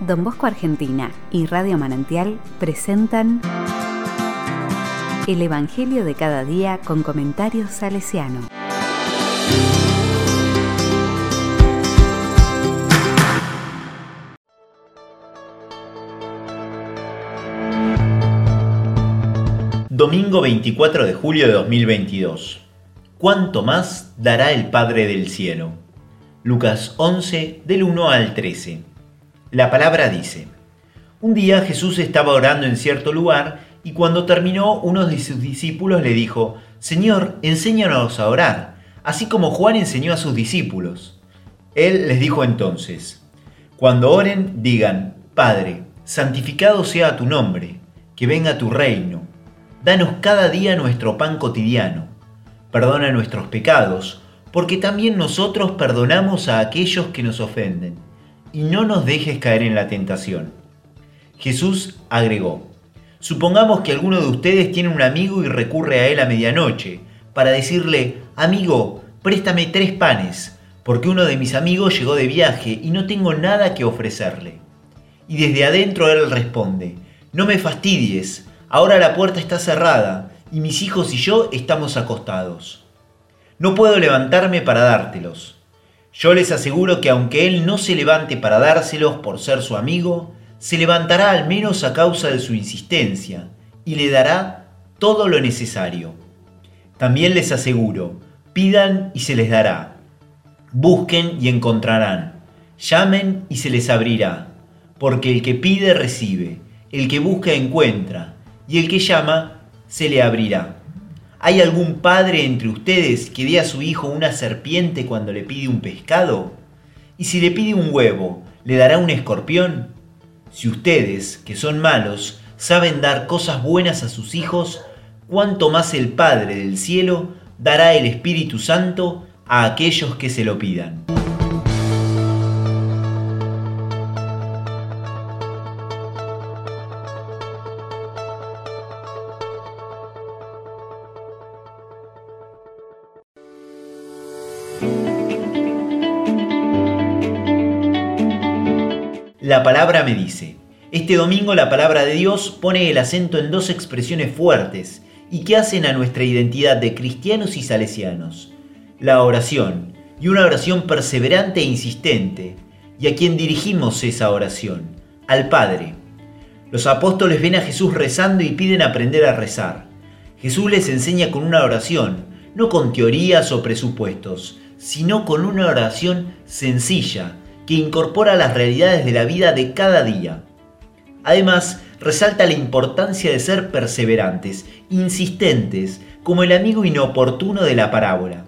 Don Bosco Argentina y Radio Manantial presentan El Evangelio de cada día con comentarios salesiano. Domingo 24 de julio de 2022. ¿Cuánto más dará el Padre del Cielo? Lucas 11 del 1 al 13. La palabra dice, Un día Jesús estaba orando en cierto lugar y cuando terminó uno de sus discípulos le dijo, Señor, enséñanos a orar, así como Juan enseñó a sus discípulos. Él les dijo entonces, Cuando oren, digan, Padre, santificado sea tu nombre, que venga tu reino, danos cada día nuestro pan cotidiano, perdona nuestros pecados, porque también nosotros perdonamos a aquellos que nos ofenden y no nos dejes caer en la tentación. Jesús agregó, supongamos que alguno de ustedes tiene un amigo y recurre a él a medianoche para decirle, amigo, préstame tres panes, porque uno de mis amigos llegó de viaje y no tengo nada que ofrecerle. Y desde adentro él responde, no me fastidies, ahora la puerta está cerrada y mis hijos y yo estamos acostados. No puedo levantarme para dártelos. Yo les aseguro que aunque él no se levante para dárselos por ser su amigo, se levantará al menos a causa de su insistencia y le dará todo lo necesario. También les aseguro, pidan y se les dará. Busquen y encontrarán. Llamen y se les abrirá. Porque el que pide recibe, el que busca encuentra, y el que llama se le abrirá. ¿Hay algún padre entre ustedes que dé a su hijo una serpiente cuando le pide un pescado? ¿Y si le pide un huevo, le dará un escorpión? Si ustedes, que son malos, saben dar cosas buenas a sus hijos, cuánto más el Padre del cielo dará el Espíritu Santo a aquellos que se lo pidan. La palabra me dice. Este domingo la palabra de Dios pone el acento en dos expresiones fuertes y que hacen a nuestra identidad de cristianos y salesianos. La oración, y una oración perseverante e insistente, y a quien dirigimos esa oración, al Padre. Los apóstoles ven a Jesús rezando y piden aprender a rezar. Jesús les enseña con una oración, no con teorías o presupuestos, sino con una oración sencilla, que incorpora las realidades de la vida de cada día. Además, resalta la importancia de ser perseverantes, insistentes, como el amigo inoportuno de la parábola.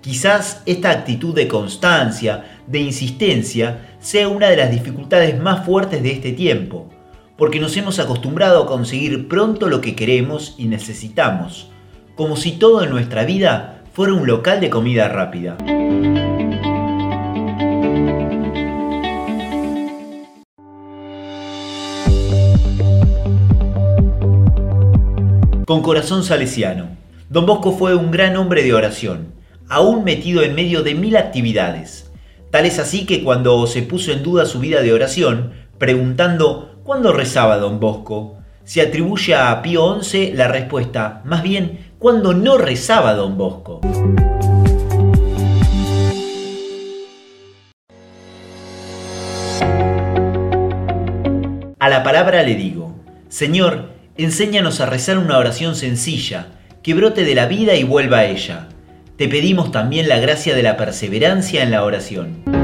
Quizás esta actitud de constancia, de insistencia, sea una de las dificultades más fuertes de este tiempo, porque nos hemos acostumbrado a conseguir pronto lo que queremos y necesitamos, como si todo en nuestra vida fuera un local de comida rápida. con corazón salesiano. Don Bosco fue un gran hombre de oración, aún metido en medio de mil actividades. Tal es así que cuando se puso en duda su vida de oración, preguntando ¿cuándo rezaba Don Bosco? Se atribuye a Pío XI la respuesta, más bien, ¿cuándo no rezaba Don Bosco? A la palabra le digo, Señor, Enséñanos a rezar una oración sencilla, que brote de la vida y vuelva a ella. Te pedimos también la gracia de la perseverancia en la oración.